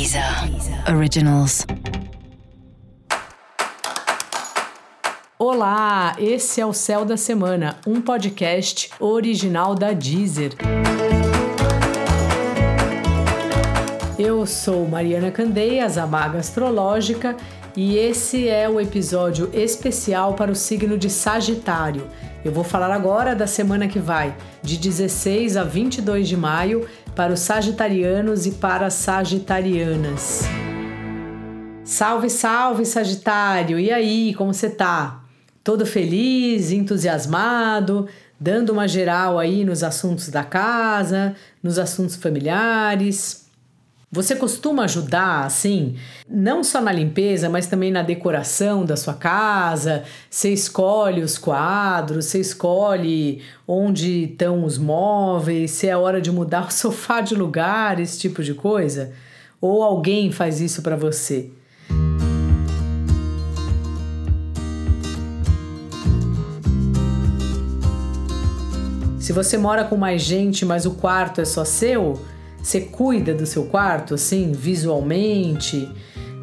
Deezer Originals. Olá, esse é o Céu da Semana, um podcast original da Deezer. Eu sou Mariana Candeias, a Maga Astrológica, e esse é o episódio especial para o signo de Sagitário. Eu vou falar agora da semana que vai, de 16 a 22 de maio, para os sagitarianos e para as sagitarianas. Salve, salve, Sagitário! E aí, como você tá? Todo feliz, entusiasmado, dando uma geral aí nos assuntos da casa, nos assuntos familiares? Você costuma ajudar, assim, não só na limpeza, mas também na decoração da sua casa? Você escolhe os quadros, você escolhe onde estão os móveis, se é hora de mudar o sofá de lugar, esse tipo de coisa? Ou alguém faz isso para você? Se você mora com mais gente, mas o quarto é só seu, você cuida do seu quarto, assim, visualmente?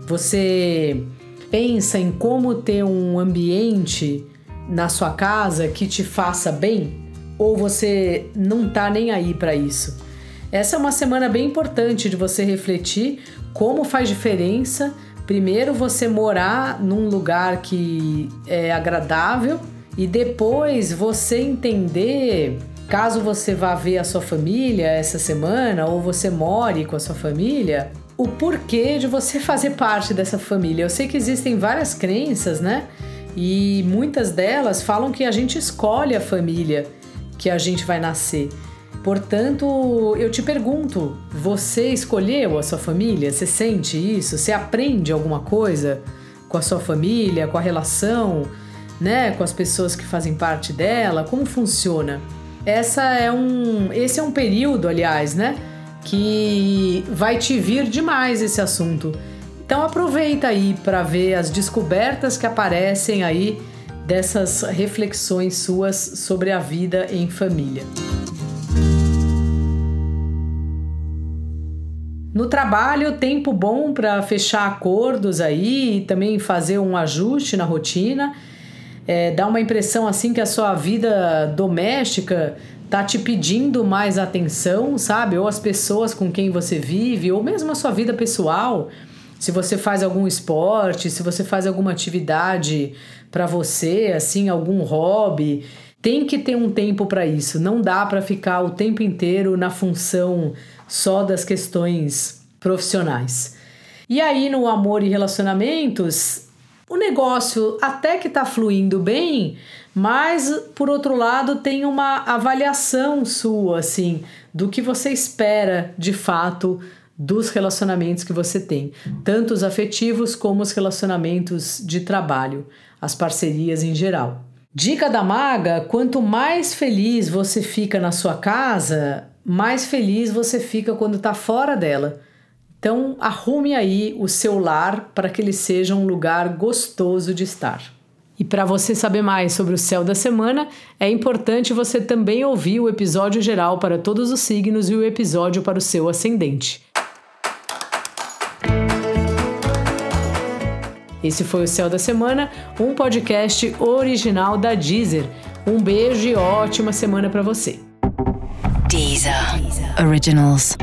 Você pensa em como ter um ambiente na sua casa que te faça bem? Ou você não tá nem aí para isso? Essa é uma semana bem importante de você refletir como faz diferença. Primeiro, você morar num lugar que é agradável e depois você entender Caso você vá ver a sua família essa semana ou você more com a sua família, o porquê de você fazer parte dessa família. Eu sei que existem várias crenças, né? E muitas delas falam que a gente escolhe a família que a gente vai nascer. Portanto, eu te pergunto: você escolheu a sua família? Você sente isso? Você aprende alguma coisa com a sua família, com a relação, né, com as pessoas que fazem parte dela? Como funciona? Essa é um, esse é um período, aliás, né, que vai te vir demais esse assunto. Então aproveita aí para ver as descobertas que aparecem aí dessas reflexões suas sobre a vida em família. No trabalho, tempo bom para fechar acordos aí e também fazer um ajuste na rotina é, dá uma impressão assim que a sua vida doméstica tá te pedindo mais atenção, sabe? Ou as pessoas com quem você vive, ou mesmo a sua vida pessoal. Se você faz algum esporte, se você faz alguma atividade para você, assim, algum hobby, tem que ter um tempo para isso. Não dá para ficar o tempo inteiro na função só das questões profissionais. E aí no amor e relacionamentos, o negócio até que está fluindo bem, mas por outro lado tem uma avaliação sua, assim, do que você espera de fato dos relacionamentos que você tem, tanto os afetivos como os relacionamentos de trabalho, as parcerias em geral. Dica da maga: quanto mais feliz você fica na sua casa, mais feliz você fica quando está fora dela. Então, arrume aí o seu lar para que ele seja um lugar gostoso de estar. E para você saber mais sobre o céu da semana, é importante você também ouvir o episódio geral para todos os signos e o episódio para o seu ascendente. Esse foi o Céu da Semana, um podcast original da Deezer. Um beijo e ótima semana para você. Deezer. Originals.